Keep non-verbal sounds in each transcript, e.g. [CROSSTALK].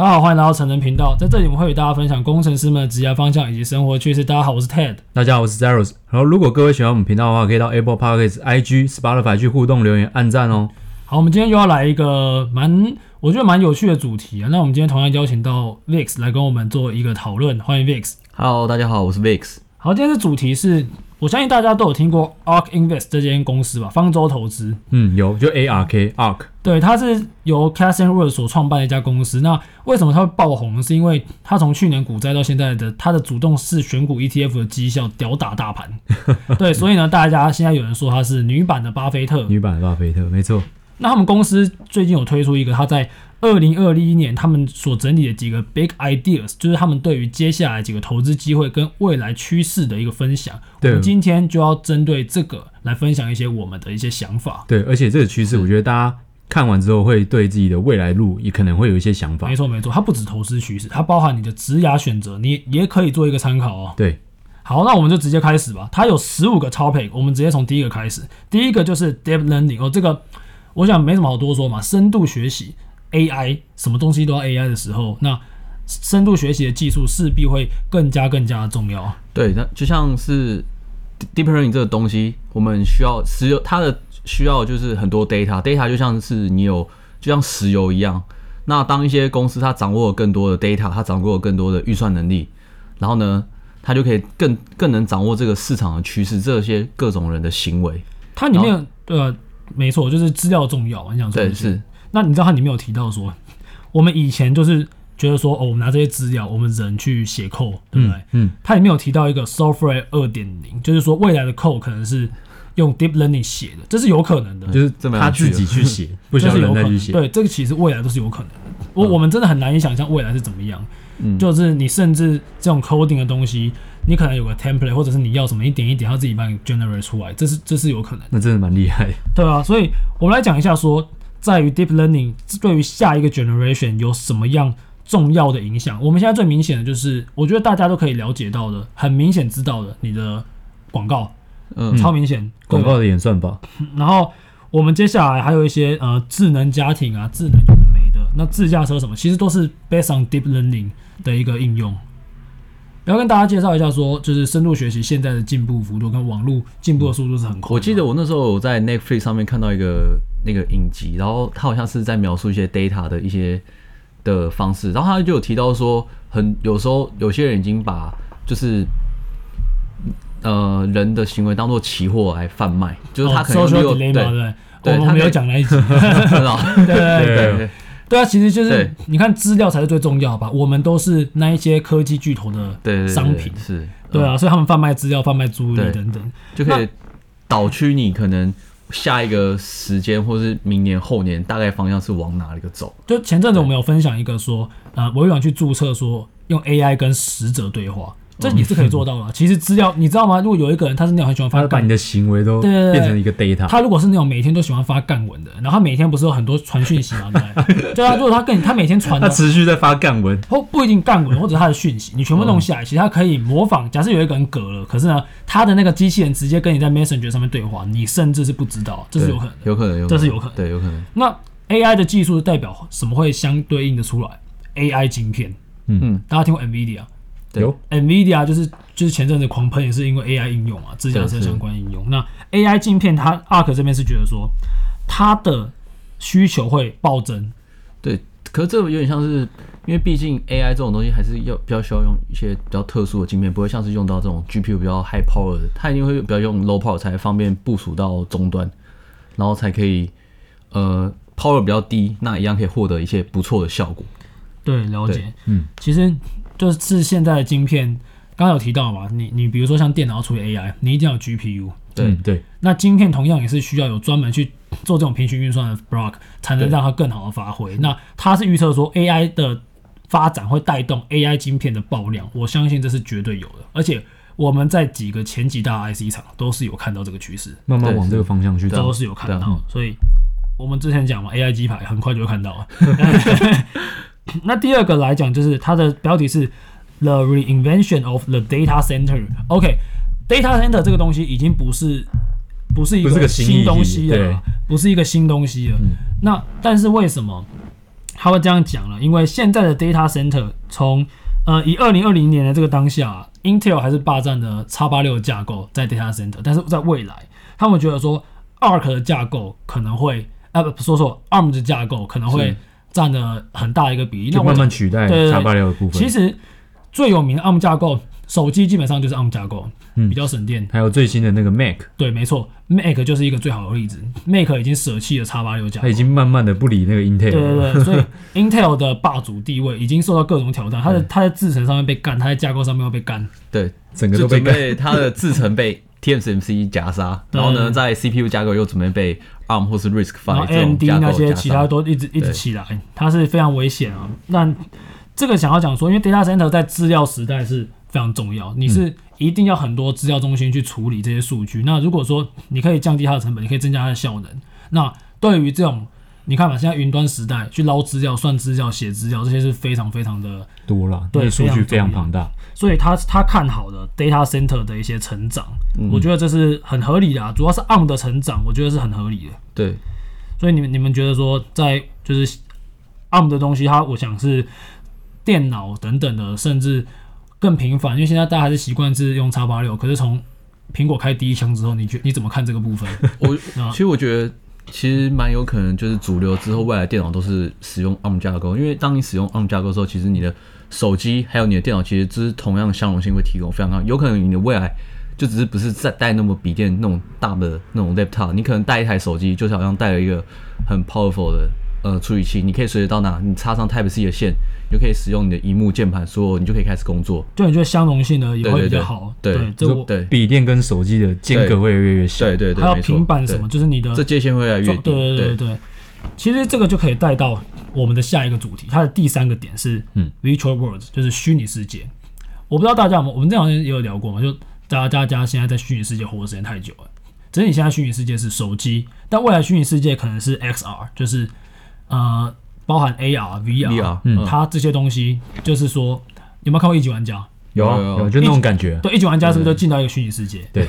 大家好，欢迎来到成人频道，在这里我们会与大家分享工程师们的职业方向以及生活趣事。大家好，我是 Ted。大家好，我是 Zeros。然后，如果各位喜欢我们频道的话，可以到 Apple Podcasts、IG、Spotify 去互动留言、按赞哦。好，我们今天又要来一个蛮，我觉得蛮有趣的主题啊。那我们今天同样邀请到 Vix 来跟我们做一个讨论，欢迎 Vix。Hello，大家好，我是 Vix。好，今天的主题是。我相信大家都有听过 ARK Invest 这间公司吧？方舟投资，嗯，有，就 ARK ARK，对，它是由 Cathie Wood 所创办的一家公司。那为什么它会爆红？是因为它从去年股灾到现在的它的主动式选股 ETF 的绩效吊打大盘，[LAUGHS] 对，所以呢，大家现在有人说它是女版的巴菲特，女版的巴菲特，没错。那他们公司最近有推出一个，他在二零二一年，他们所整理的几个 big ideas，就是他们对于接下来几个投资机会跟未来趋势的一个分享。对，我们今天就要针对这个来分享一些我们的一些想法。对，而且这个趋势，我觉得大家看完之后会对自己的未来路也可能会有一些想法。没错，没错，它不止投资趋势，它包含你的职涯选择，你也可以做一个参考哦。对，好，那我们就直接开始吧。它有十五个 topic，我们直接从第一个开始。第一个就是 deep learning 哦，这个我想没什么好多说嘛，深度学习。AI 什么东西都要 AI 的时候，那深度学习的技术势必会更加更加的重要。对，那就像是 deep learning 这个东西，我们需要石油，它的需要就是很多 data，data 就像是你有，就像石油一样。那当一些公司它掌握了更多的 data，它掌握了更多的预算能力，然后呢，它就可以更更能掌握这个市场的趋势，这些各种人的行为。它里面对啊，没错，就是资料重要。你想说对是。那你知道它里面有提到说，[LAUGHS] 我们以前就是觉得说，哦，我们拿这些资料，我们人去写 code，对不对？嗯。它里面有提到一个 software 二点零，就是说未来的 code 可能是用 deep learning 写的，这是有可能的，就是他自己去写，不需要人再去写。对，这个其实未来都是有可能的。我我们真的很难以想象未来是怎么样。嗯。就是你甚至这种 coding 的东西，你可能有个 template，或者是你要什么一点一点，它自己帮你 generate 出来，这是这是有可能。那真的蛮厉害。对啊，所以我们来讲一下说。在于 deep learning 对于下一个 generation 有什么样重要的影响？我们现在最明显的就是，我觉得大家都可以了解到的，很明显知道的，你的广告，嗯，超明显广告的演算法。然后我们接下来还有一些呃智能家庭啊，智能有的没的，那自驾车什么，其实都是 based on deep learning 的一个应用。然后跟大家介绍一下，说就是深度学习现在的进步幅度跟网络进步的速度是很快。我记得我那时候在 Netflix 上面看到一个。那个影集，然后他好像是在描述一些 data 的一些的方式，然后他就有提到说，很有时候有些人已经把就是呃人的行为当做期货来贩卖，就是他可能有、哦、对对，对，我们没有讲那一集，对对对对啊，其实就是你看资料才是最重要吧，我们都是那一些科技巨头的商品，是对啊，所以他们贩卖资料、贩卖注意力等等，就可以导趋你可能。下一个时间，或是明年后年，大概方向是往哪里个走？就前阵子我们有分享一个说，呃，微软去注册说用 AI 跟使者对话。这也是可以做到的。其实资料你知道吗？如果有一个人他是那种很喜欢发，把你的行为都变成一个 data。他如果是那种每天都喜欢发干文的，然后他每天不是有很多传讯息吗？[LAUGHS] 对，对啊。如果他跟你他每天传，他持续在发干文，或不一定干文，或者他的讯息，你全部弄下来，其实他可以模仿。假设有一个人隔了，可是呢，他的那个机器人直接跟你在 Messenger 上面对话，你甚至是不知道，这是有可能，有可能，这是有可能，对，有可能。那 AI 的技术代表什么会相对应的出来？AI 晶片，嗯嗯，大家听过 NVIDIA？有 NVIDIA 就是就是前阵子狂喷也是因为 AI 应用啊，自驾车相关应用。那 AI 镜片，它 ARK 这边是觉得说它的需求会暴增。对，可是这个有点像是，因为毕竟 AI 这种东西还是要比较需要用一些比较特殊的镜片，不会像是用到这种 GPU 比较 high power 的，它一定会比较用 low power 才方便部署到终端，然后才可以呃 power 比较低，那一样可以获得一些不错的效果。对，了解。嗯，其实。就是现在的晶片，刚刚有提到嘛？你你比如说像电脑要处理 AI，你一定要有 GPU。对对。那晶片同样也是需要有专门去做这种平行运算的 block，才能让它更好的发挥。那它是预测说 AI 的发展会带动 AI 晶片的爆量，我相信这是绝对有的。而且我们在几个前几大 IC 厂都是有看到这个趋势，慢慢往这个方向去走，都是有看到。所以我们之前讲嘛，AI 机牌很快就会看到了。[LAUGHS] [LAUGHS] 那第二个来讲，就是它的标题是 The Reinvention of the Data Center。OK，Data Center 这个东西已经不是不是一个新东西了，不是一个新东西了。嗯、那但是为什么他会这样讲呢，因为现在的 data center 从呃以二零二零年的这个当下，Intel 还是霸占的叉八六的架构在 data center，但是在未来，他们觉得说 Arc 的架构可能会，呃不说错 ARM 的架构可能会占了很大一个比例，那慢慢取代叉八六的部分。其实最有名的 ARM 架构。手机基本上就是 ARM 架构，嗯，比较省电。还有最新的那个 Mac，对，没错，Mac 就是一个最好的例子。Mac 已经舍弃了叉八六架构，它已经慢慢的不理那个 Intel。对对对，所以 [LAUGHS] Intel 的霸主地位已经受到各种挑战。它的它在制程上面被干，它在架构上面又被干。对，整个都被被它的制程被 TSMC 夹杀，然后呢，在 CPU 架构又准备被 ARM 或是 RISC-V 这种 AMD 那些其他都一直一直起来，它是非常危险啊。那这个想要讲说，因为 Data Center 在资料时代是。非常重要，你是一定要很多资料中心去处理这些数据。嗯、那如果说你可以降低它的成本，你可以增加它的效能。那对于这种，你看嘛，现在云端时代去捞资料、算资料、写资料，这些是非常非常的多了，对，数据非常庞大。所以他他看好的 data center 的一些成长，嗯、我觉得这是很合理的啊。主要是 ARM 的成长，我觉得是很合理的。对，所以你们你们觉得说，在就是 ARM 的东西，它我想是电脑等等的，甚至。更频繁，因为现在大家还是习惯是用叉八六。可是从苹果开第一枪之后，你觉你怎么看这个部分？[LAUGHS] 我其实我觉得其实蛮有可能就是主流之后，未来电脑都是使用 ARM 架构。因为当你使用 ARM 架构的时候，其实你的手机还有你的电脑，其实只是同样的相容性会提供非常高。有可能你的未来就只是不是再带那么笔电那种大的那种 laptop，你可能带一台手机，就是好像带了一个很 powerful 的。呃，处理器你可以随时到哪，你插上 Type C 的线，你就可以使用你的荧幕、键盘，所有你就可以开始工作。对你觉得相容性呢也会比较好？对对对，对，笔电跟手机的间隔会越来越小。对对对，还有平板什么，就是你的这界限会越来越低。对对对对，其实这个就可以带到我们的下一个主题，它的第三个点是嗯，Virtual Worlds，就是虚拟世界。我不知道大家有没有，我们这两天也有聊过嘛，就大家大家现在在虚拟世界活的时间太久了。只是你现在虚拟世界是手机，但未来虚拟世界可能是 XR，就是呃。包含 AR、VR，嗯，它这些东西就是说，有没有看过一级玩家？有啊，有，就那种感觉。对，一级玩家是不是就进到一个虚拟世界？对。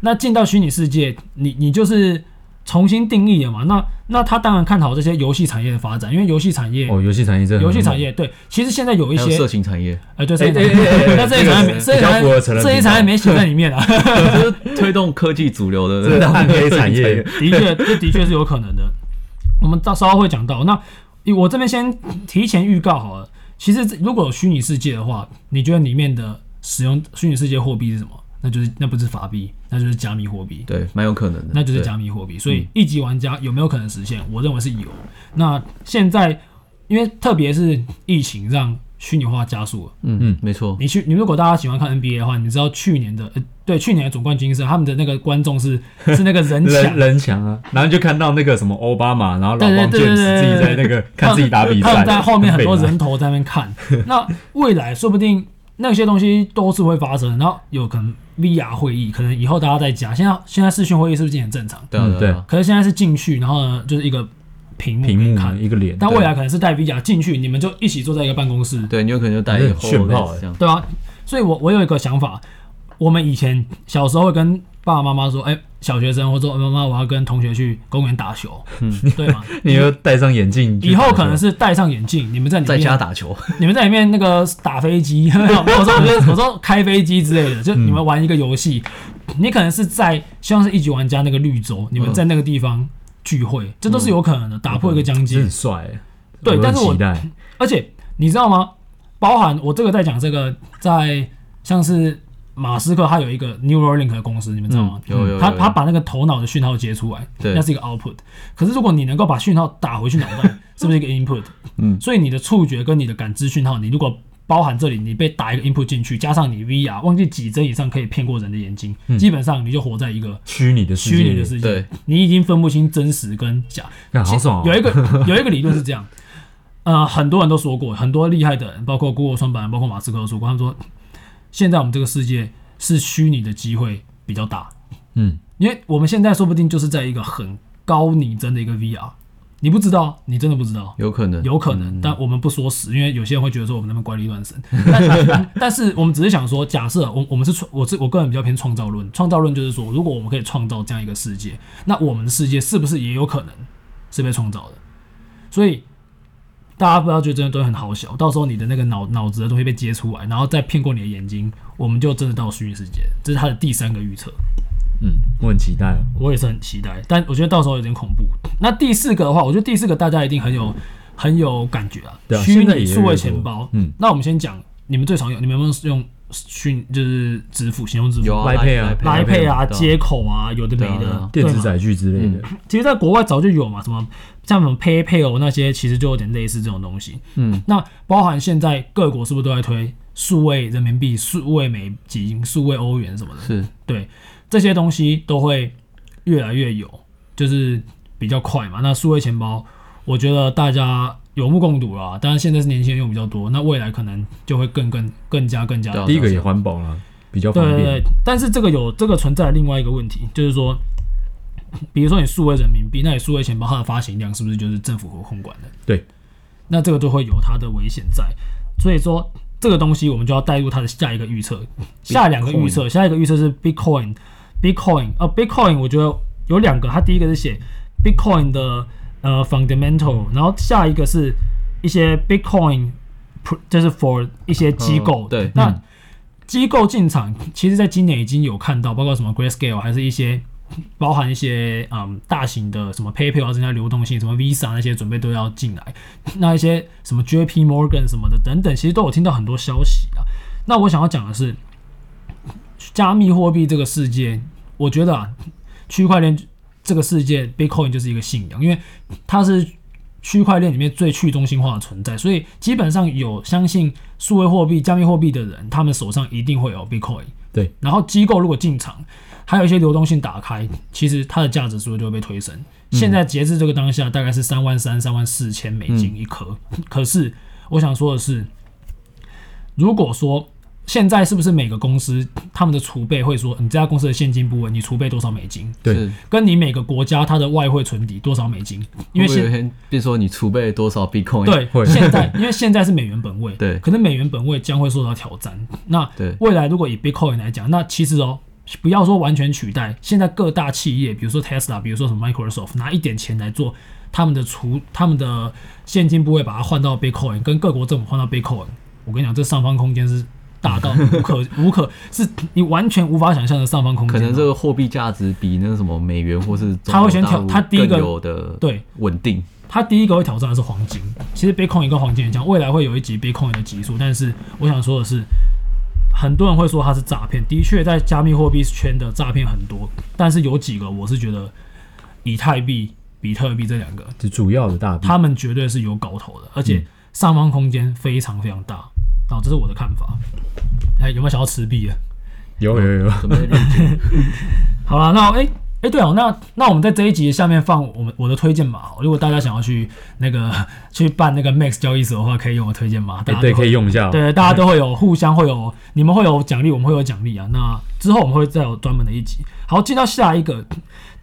那进到虚拟世界，你你就是重新定义了嘛？那那他当然看好这些游戏产业的发展，因为游戏产业哦，游戏产业这游戏产业对，其实现在有一些色情产业，哎，对，色情产业，那这一产业，这一产业，这一产业没写在里面啊，就是推动科技主流的这个暗黑产业，的确，这的确是有可能的。我们到稍后会讲到那。我这边先提前预告好了。其实如果有虚拟世界的话，你觉得里面的使用虚拟世界货币是什么？那就是那不是法币，那就是加密货币。对，蛮有可能的。那就是加密货币。所以一级玩家有没有可能实现？我认为是有。那现在因为特别是疫情让。虚拟化加速了，嗯嗯，没错。你去，你如果大家喜欢看 NBA 的话，你知道去年的，呃，对，去年的总冠军是他们的那个观众是 [LAUGHS] 是那个人墙人墙啊，然后就看到那个什么奥巴马，然后老王健自己在那个看自己打比赛，他们在后面很多人头在那边看。那未来说不定那些东西都是会发生，然后有可能 VR 会议，可能以后大家在家，现在现在视讯会议是不是很正常？对对。可是现在是进去，然后呢，就是一个。屏幕，屏幕看。一个脸，但未来可能是带 VR 进去，你们就一起坐在一个办公室。对，你有可能就带一个炫炮这样。对啊，所以我我有一个想法，我们以前小时候会跟爸爸妈妈说，哎、欸，小学生或者说妈妈，我要跟同学去公园打球，嗯，对吗？[LAUGHS] 你要戴上眼镜，以后可能是戴上眼镜，你们在在家打球，[LAUGHS] 你们在里面那个打飞机，[LAUGHS] 我说我说我说开飞机之类的，就你们玩一个游戏，嗯、你可能是在希望是一级玩家那个绿洲，你们在那个地方。聚会，这都是有可能的，嗯、打破一个疆界。很帅，对，但是我，而且你知道吗？包含我这个在讲这个，在像是马斯克，他有一个 Neuralink 的公司，你们知道吗？嗯、有有，有，有。他他把那个头脑的讯号接出来，对，那是一个 output。可是如果你能够把讯号打回去脑袋，[LAUGHS] 是不是一个 input？嗯，所以你的触觉跟你的感知讯号，你如果包含这里，你被打一个 input 进去，加上你 VR 忘记几帧以上可以骗过人的眼睛，嗯、基本上你就活在一个虚拟的世界。虚拟的世界，对，你已经分不清真实跟假。好爽、哦！有一个 [LAUGHS] 有一个理论是这样，呃，很多人都说过，很多厉害的人，包括 Google 创办人，包括马斯克都说过，他们说现在我们这个世界是虚拟的机会比较大。嗯，因为我们现在说不定就是在一个很高拟真的一个 VR。你不知道，你真的不知道，有可能，有可能，但我们不说死，因为有些人会觉得说我们那边怪力乱神。[LAUGHS] 但但是我们只是想说，假设我我们是创，我是我个人比较偏创造论，创造论就是说，如果我们可以创造这样一个世界，那我们的世界是不是也有可能是被创造的？所以大家不要觉得这些东西很好笑，到时候你的那个脑脑子的东西被接出来，然后再骗过你的眼睛，我们就真的到虚拟世界。这是他的第三个预测。嗯，我很期待，我也是很期待，但我觉得到时候有点恐怖。那第四个的话，我觉得第四个大家一定很有很有感觉啊，虚拟数位钱包。嗯，那我们先讲你们最常用，你们有没有用虚就是支付、行动支付？有啊 Pay 啊，Line Pay 啊，接口啊，有的没的，电子载具之类的。其实，在国外早就有嘛，什么像什么 PayPal 那些，其实就有点类似这种东西。嗯，那包含现在各国是不是都在推数位人民币、数位美金、数位欧元什么的？是对。这些东西都会越来越有，就是比较快嘛。那数位钱包，我觉得大家有目共睹啦。当然现在是年轻人用比较多，那未来可能就会更更更加更加。第一个也环保了，比较方便。对对对，但是这个有这个存在另外一个问题，就是说，比如说你数位人民币，那你数位钱包它的发行量是不是就是政府和控管的？对，那这个就会有它的危险在。所以说这个东西我们就要带入它的下一个预测，下两个预测，下一个预测是 Bitcoin。Bitcoin 呃，Bitcoin 我觉得有两个，它第一个是写 Bitcoin 的呃 fundamental，然后下一个是一些 Bitcoin，就是 for 一些机构。嗯、对，那机构进场，其实在今年已经有看到，包括什么 Grayscale，还是一些包含一些嗯大型的什么 PayPal 要增加流动性，什么 Visa 那些准备都要进来，[LAUGHS] 那一些什么 JP Morgan 什么的等等，其实都有听到很多消息啊。那我想要讲的是。加密货币这个世界，我觉得啊，区块链这个世界，Bitcoin 就是一个信仰，因为它是区块链里面最去中心化的存在，所以基本上有相信数位货币、加密货币的人，他们手上一定会有 Bitcoin。对，然后机构如果进场，还有一些流动性打开，其实它的价值是不是就会被推升？嗯、现在截至这个当下，大概是三万三、三万四千美金一颗。嗯、可是我想说的是，如果说现在是不是每个公司他们的储备会说，你这家公司的现金部位，你储备多少美金？对，跟你每个国家它的外汇存底多少美金？因为现比如说你储备多少 Bitcoin？对，现在 [LAUGHS] 因为现在是美元本位，对，可能美元本位将会受到挑战。那未来如果以 Bitcoin 来讲，那其实哦，不要说完全取代，现在各大企业，比如说 Tesla，比如说什么 Microsoft，拿一点钱来做他们的储，他们的现金部位，把它换到 Bitcoin，跟各国政府换到 Bitcoin，我跟你讲，这上方空间是。大到无可 [LAUGHS] 无可，是你完全无法想象的上方空间。可能这个货币价值比那个什么美元或是他会先挑，他第一个有的对稳定。他第一个会挑战的是黄金。其实 Bitcoin 跟黄金也讲，未来会有一集 Bitcoin 的集数。但是我想说的是，很多人会说它是诈骗。的确，在加密货币圈的诈骗很多，但是有几个我是觉得，以太币、比特币这两个是主要的大，他们绝对是有搞头的，而且上方空间非常非常大。好，这是我的看法。哎，有没有想要持币啊？有有有。[LAUGHS] 好了，那哎哎、欸欸，对哦，那那我们在这一集下面放我们我的推荐码。如果大家想要去那个去办那个 Max 交易所的话，可以用我推荐码。对对，可以用一下。对，大家都 [LAUGHS] 会有互相会有，你们会有奖励，我们会有奖励啊。那之后我们会再有专门的一集。好，进到下一个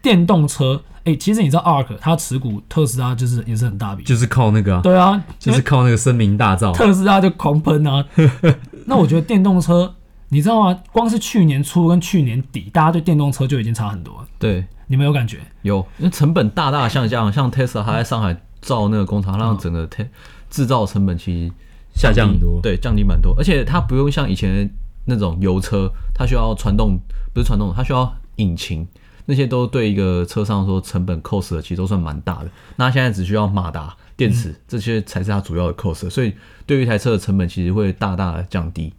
电动车。哎、欸，其实你知道 ARK 它持股特斯拉就是也是很大笔，就是靠那个啊，对啊，就是靠那个声名大噪，特斯拉就狂喷啊。[LAUGHS] 那我觉得电动车，你知道吗？光是去年初跟去年底，大家对电动车就已经差很多了。对，你们有感觉？有，因为成本大大下降，像 Tesla 它在上海造那个工厂，让整个 T 制造成本其实下降很多，对，降低蛮多。而且它不用像以前那种油车，它需要传动，不是传动，它需要引擎。那些都对一个车上说成本 cost 的，其实都算蛮大的。那现在只需要马达、电池，这些才是它主要的 cost。所以对于一台车的成本，其实会大大的降低。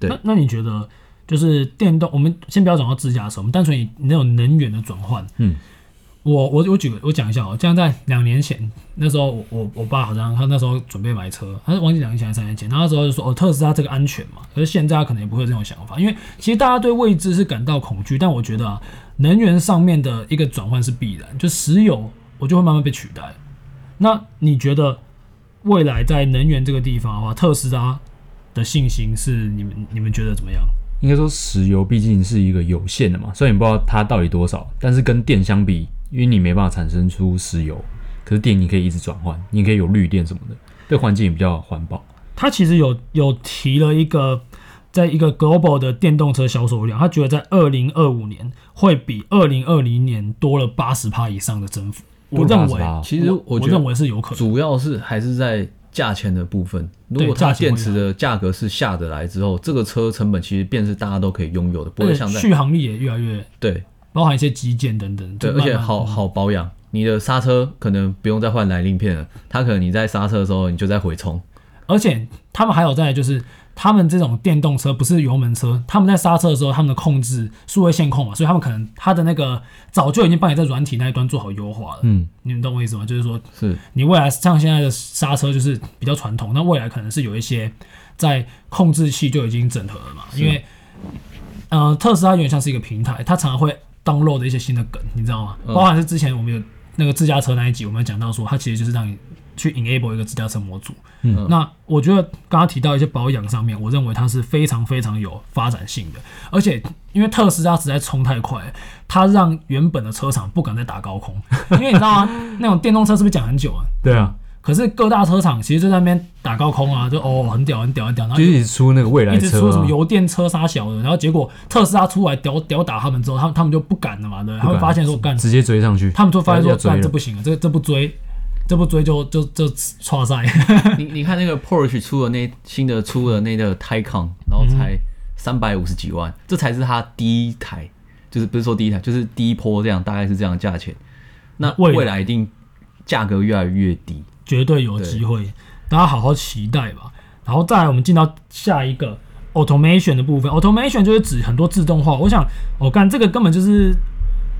对，那那你觉得就是电动？我们先不要讲到自驾车，我们单纯以那种能源的转换。嗯，我我我举个我讲一下哦，像在两年前那时候我，我我爸好像他那时候准备买车，他是忘记两年前还是三年前，然后那时候就说哦，特斯拉这个安全嘛。可是现在他可能也不会有这种想法，因为其实大家对未知是感到恐惧，但我觉得啊。能源上面的一个转换是必然，就石油我就会慢慢被取代。那你觉得未来在能源这个地方的话，特斯拉的信心是你们你们觉得怎么样？应该说石油毕竟是一个有限的嘛，虽然你不知道它到底多少，但是跟电相比，因为你没办法产生出石油，可是电你可以一直转换，你可以有绿电什么的，对环境也比较环保。他其实有有提了一个。在一个 global 的电动车销售量，他觉得在二零二五年会比二零二零年多了八十趴以上的增幅。我认为，其实我，我认为是有可能，主要是还是在价钱的部分，如果它电池的价格是下得来之后，这个车成本其实便是大家都可以拥有的，不会像在续航力也越来越对，包含一些基建等等，对，而且好好保养。你的刹车可能不用再换来令片了，它可能你在刹车的时候你就在回冲，而且他们还有在就是他们这种电动车不是油门车，他们在刹车的时候他们的控制数位线控嘛，所以他们可能他的那个早就已经帮你在软体那一端做好优化了。嗯，你们懂我意思吗？就是说，是你未来像现在的刹车就是比较传统，那未来可能是有一些在控制器就已经整合了嘛，因为呃特斯拉有点像是一个平台，它常常会 download 一些新的梗，你知道吗？包含是之前我们有。那个自驾车那一集，我们讲到说，它其实就是让你去 enable 一个自驾车模组。嗯，那我觉得刚刚提到一些保养上面，我认为它是非常非常有发展性的。而且因为特斯拉实在冲太快，它让原本的车厂不敢再打高空。因为你知道吗？那种电动车是不是讲很久啊？[LAUGHS] 对啊。可是各大车厂其实就在那边打高空啊，就哦很屌很屌很屌，然后就一直出那个未来车，一直出什么油电车杀小的，然后结果特斯拉出来屌屌打他们之后，他们他们就不敢了嘛，对，他们发现说干直接追上去，他们就发现说干这不行了，这这不追，这不追就就就错赛。你你看那个 Porsche 出的那新的出的那个 Taycan，然后才三百五十几万，这才是他第一台，就是不是说第一台，就是第一波这样，大概是这样的价钱。那未来一定价格越来越低。绝对有机会，大家好好期待吧。然后再来，我们进到下一个 automation 的部分。automation 就是指很多自动化。我想，我干这个根本就是，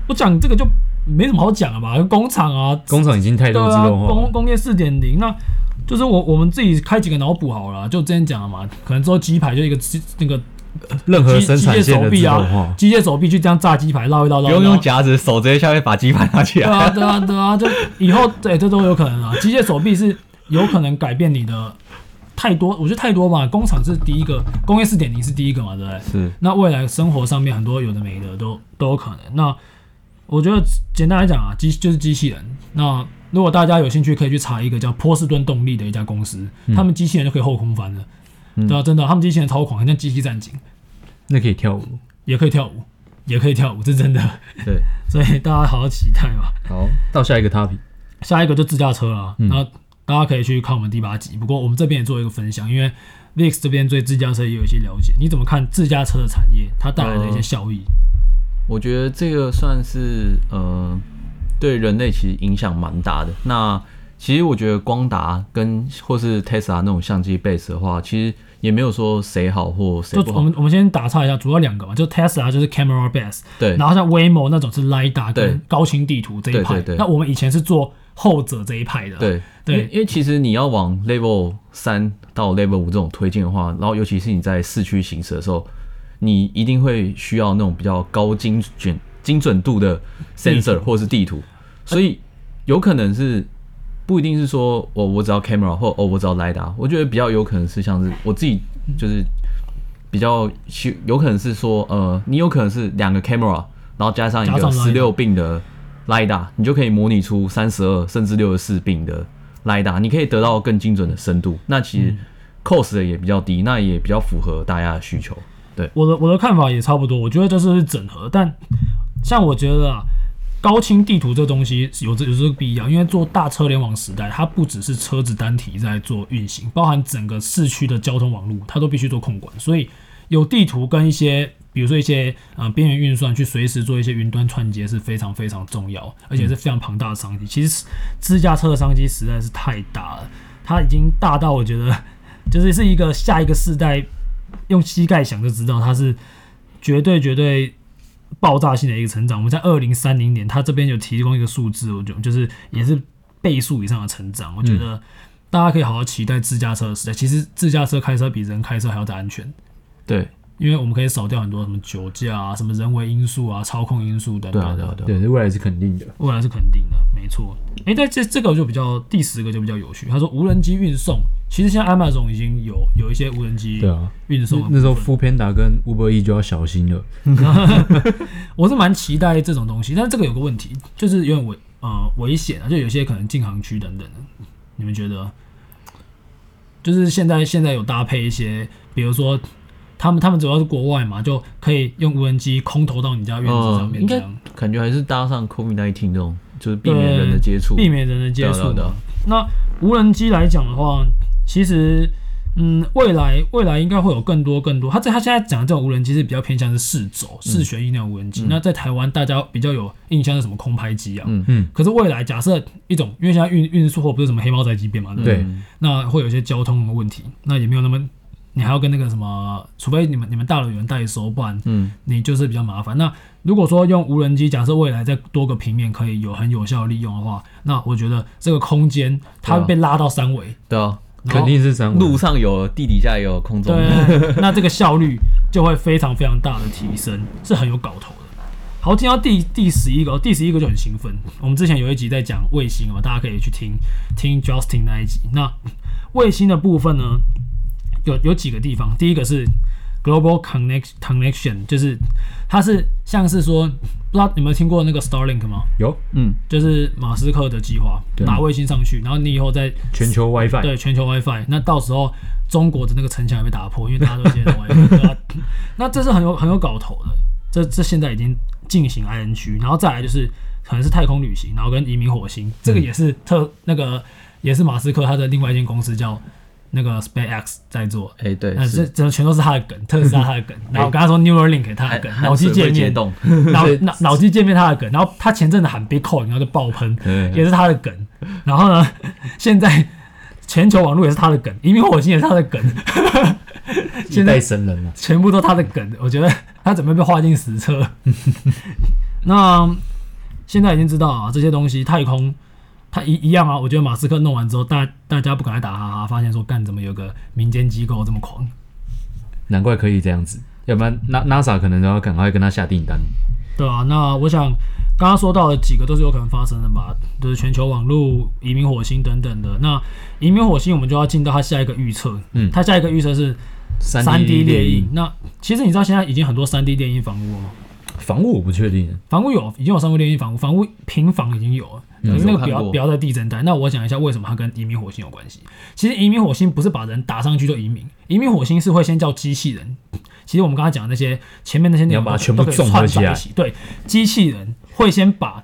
我讲这个就没什么好讲了吧？工厂啊，工厂已经太多自动化，工工业四点零，那就是我我们自己开几个脑补好了。就之前讲了嘛，可能之后鸡排就一个那个任何生产线的自动化，机械手臂去这样炸鸡排，绕一绕绕，不用用夹子，手直接下面把鸡排拿起来。对啊，对啊，对啊，就以后对这都有可能啊。机械手臂是有可能改变你的太多，我觉得太多吧。工厂是第一个，工业四点零是第一个嘛，对不对？是。那未来生活上面很多有的没的都都有可能。那我觉得简单来讲啊，机就是机器人。那如果大家有兴趣，可以去查一个叫波士顿动力的一家公司，嗯、他们机器人就可以后空翻了。嗯、对啊，真的，他们机器人超狂，很像机器战警。那可以跳舞，也可以跳舞，也可以跳舞，这真的。对，[LAUGHS] 所以大家好好期待吧。好，到下一个 topic，下一个就自驾车了。然后大家可以去看我们第八集。不过我们这边也做一个分享，因为 VIX 这边对自驾车也有一些了解。你怎么看自驾车的产业，它带来的一些效益？我觉得这个算是呃，对人类其实影响蛮大的。那其实我觉得光达跟或是 Tesla 那种相机 base 的话，其实。也没有说谁好或谁不好。就我们我们先打岔一下，主要两个嘛，就 Tesla 就是 camera base，对。然后像 Waymo 那种是 lidar 跟高清地图这一派。那我们以前是做后者这一派的。对对，因为，因为其实你要往 Level 三到 Level 五这种推进的话，然后尤其是你在市区行驶的时候，你一定会需要那种比较高精准精准度的 sensor 或是地图，所以有可能是。不一定是说我我只要 camera 或哦我只要 lidar，我觉得比较有可能是像是我自己就是比较有可能是说呃你有可能是两个 camera，然后加上一个十六并的 lidar，你就可以模拟出三十二甚至六十四并的 lidar，你可以得到更精准的深度。那其实 cost 也比较低，那也比较符合大家的需求。对，我的我的看法也差不多，我觉得这是整合，但像我觉得啊。高清地图这东西有这有这个必要，因为做大车联网时代，它不只是车子单体在做运行，包含整个市区的交通网络，它都必须做控管。所以有地图跟一些，比如说一些呃边缘运算，去随时做一些云端串接是非常非常重要，而且是非常庞大的商机。其实自驾车的商机实在是太大了，它已经大到我觉得就是是一个下一个世代用膝盖想就知道，它是绝对绝对。爆炸性的一个成长，我们在二零三零年，他这边有提供一个数字，我觉得就是也是倍数以上的成长。我觉得大家可以好好期待自驾车的时代。其实自驾车开车比人开车还要再安全，对，因为我们可以少掉很多什么酒驾啊、什么人为因素啊、操控因素等等的。对啊，对啊，对，未来是肯定的，未来是肯定的，没错。哎，但这这个就比较第十个就比较有趣。他说无人机运送。其实现在 Amazon 已经有有一些无人机对啊运送，那时候 Foodpanda 跟 Uber E 就要小心了。[LAUGHS] 我是蛮期待这种东西，但是这个有个问题，就是有点危呃危险啊，就有些可能禁航区等等的。你们觉得？就是现在现在有搭配一些，比如说他们他们主要是国外嘛，就可以用无人机空投到你家院子上面这样，应该感觉还是搭上 COVID-19 这种，就是避免人的接触，避免人的接触的。那无人机来讲的话。其实。嗯，未来未来应该会有更多更多。他在他现在讲的这种无人机是比较偏向是四轴、四旋翼那种无人机。嗯、那在台湾大家比较有印象是什么空拍机啊？嗯嗯。可是未来假设一种，因为现在运运输货不是什么黑猫宅急便嘛，对不对？对。那会有一些交通的问题，那也没有那么，你还要跟那个什么，除非你们你们大楼有人代收，不然嗯，你就是比较麻烦。那如果说用无人机，假设未来再多个平面可以有很有效利用的话，那我觉得这个空间它会被拉到三维。对啊。肯定是三维，路上有，地底下也有空中。对，[LAUGHS] 那这个效率就会非常非常大的提升，是很有搞头的。好，听到第第十一个，第十一个就很兴奋。我们之前有一集在讲卫星嘛，大家可以去听听 Justin 那一集。那卫星的部分呢，有有几个地方，第一个是。Global Connect Connection 就是它是像是说，不知道你有没有听过那个 Starlink 吗？有，嗯，就是马斯克的计划，打卫星上去，然后你以后在全球 WiFi，对，全球 WiFi，那到时候中国的那个城墙也被打破，因为大家都接 WiFi，那这是很有很有搞头的，这这现在已经进行 ING，然后再来就是可能是太空旅行，然后跟移民火星，这个也是特、嗯、那个也是马斯克他的另外一间公司叫。那个 SpaceX 在做，哎、欸，对，那这这全都是他的梗，特斯拉他的梗。[LAUGHS] 然后我刚才说 Neuralink 他的梗，脑机界面，[LAUGHS] 脑 [LAUGHS] 脑脑机界面他的梗。然后他前阵子喊 Bitcoin，然后就爆喷，也是他的梗。然后呢，现在全球网络也是他的梗，移民火星也是他的梗。现在神人了，全部都他的梗。我觉得他准备被划进史册。那现在已经知道啊，这些东西太空。他一一样啊，我觉得马斯克弄完之后，大大家不敢来打哈哈，发现说干怎么有个民间机构这么狂，难怪可以这样子，要不然 NASA 可能都要赶快跟他下订单。对啊，那我想刚刚说到的几个都是有可能发生的吧，就是全球网络、移民火星等等的。那移民火星我们就要进到他下一个预测，嗯，他下一个预测是三 D 列印。那其实你知道现在已经很多三 D 列印房屋了吗？房屋我不确定，房屋有已经有三维电音房屋，房屋平房已经有了。可是那个表表在地震带，那我讲一下为什么它跟移民火星有关系。其实移民火星不是把人打上去就移民，移民火星是会先叫机器人。其实我们刚才讲的那些前面那些内容都可以串在一起。对，机器人会先把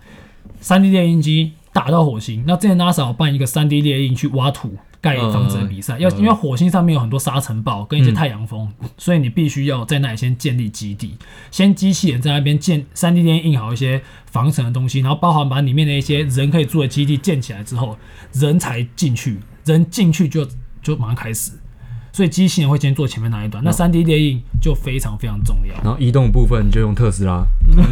三 D 电音机打到火星。那之前 NASA 办一个三 D 列印去挖土。盖房子的比赛，要因为火星上面有很多沙尘暴跟一些太阳风，所以你必须要在那里先建立基地，先机器人在那边建三 D 列印印好一些防尘的东西，然后包含把里面的一些人可以住的基地建起来之后，人才进去，人进去就就马上开始，所以机器人会先做前面那一段，那三 D 列印就非常非常重要。然后移动部分就用特斯拉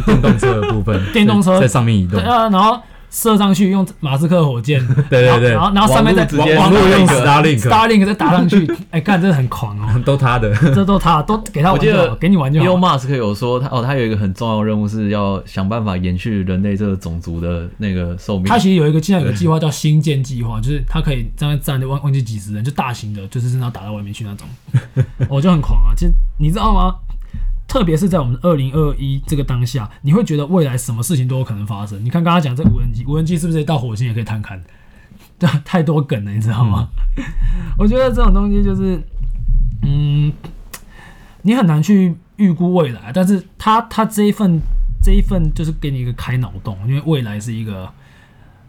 电动车的部分，[LAUGHS] 电动车在上面移动，然后。射上去用马斯克火箭，[LAUGHS] 对对对，然后然后上面再网网络用 Starlink，Starlink 再打上去，[LAUGHS] 哎，干真的很狂哦，[LAUGHS] 都他的，这都他，都给他玩就好，给你玩就好。Elon Musk 有说他哦，他有一个很重要的任务是要想办法延续人类这个种族的那个寿命。他其实有一个现在有个计划叫星舰计划，就是他可以这样站就忘忘记几十人，就大型的，就是真的打到外面去那种，我就很狂啊。其实你知道吗？特别是在我们二零二一这个当下，你会觉得未来什么事情都有可能发生。你看刚刚讲这无人机，无人机是不是到火星也可以探勘？对，[LAUGHS] 太多梗了，你知道吗？[LAUGHS] 我觉得这种东西就是，嗯，你很难去预估未来，但是他他这一份这一份就是给你一个开脑洞，因为未来是一个，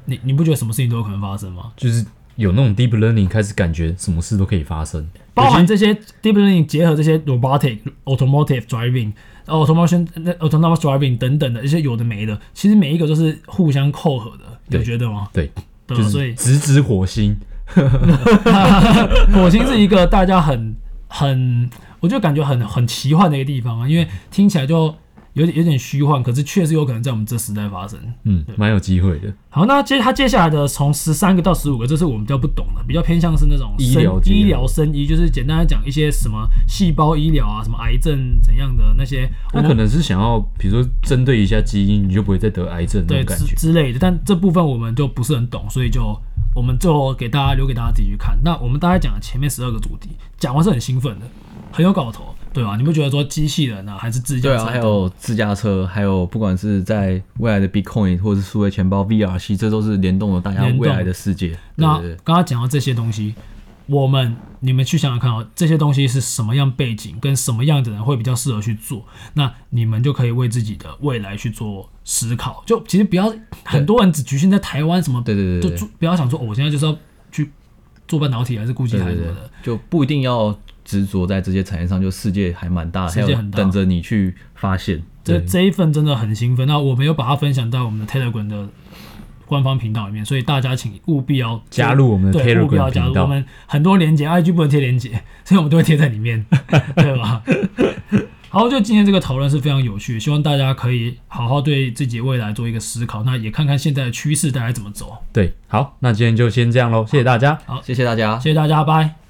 你你不觉得什么事情都有可能发生吗？就是。有那种 deep learning 开始感觉什么事都可以发生，包含这些 deep learning 结合这些 robotic、automotive driving、automation、autonomous driving 等等的一些有的没的，其实每一个都是互相扣合的，你觉得吗？对，对，所以直指火星，[LAUGHS] 火星是一个大家很很，我就感觉很很奇幻的一个地方啊，因为听起来就。有点有点虚幻，可是确实有可能在我们这时代发生。嗯，蛮有机会的。好，那接他接下来的从十三个到十五个，这是我们比较不懂的，比较偏向是那种医疗医疗生医，就是简单的讲一些什么细胞医疗啊，什么癌症怎样的那些。他可能是想要，比如说针对一下基因，你就不会再得癌症那种感觉之类的。但这部分我们就不是很懂，所以就我们就给大家留给大家自己去看。那我们大概讲了前面十二个主题，讲完是很兴奋的，很有搞头。对啊，你不觉得说机器人啊，还是自？对啊，还有自驾车，还有不管是在未来的 Bitcoin 或者是数位钱包 VRC，这都是联动了大家未来的世界。那刚刚讲到这些东西，我们你们去想想看哦，这些东西是什么样背景，跟什么样的人会比较适合去做？那你们就可以为自己的未来去做思考。就其实不要很多人只局限在台湾什么，对对对，就不要想说，我现在就是要去。做半导体还是固积台什么的，就不一定要执着在这些产业上，就世界还蛮大，世界很大，等着你去发现。这这一份真的很兴奋。那我们有把它分享到我们的 Telegram 的官方频道里面，所以大家请务必要加入我们的 Telegram 务必要加入频道。我们很多连接，IG 不能贴连接，所以我们都会贴在里面，[LAUGHS] 对吧？好，就今天这个讨论是非常有趣，希望大家可以好好对自己未来做一个思考，那也看看现在的趋势大概怎么走。对，好，那今天就先这样喽，谢谢大家，好，谢谢大家，谢谢大家，拜。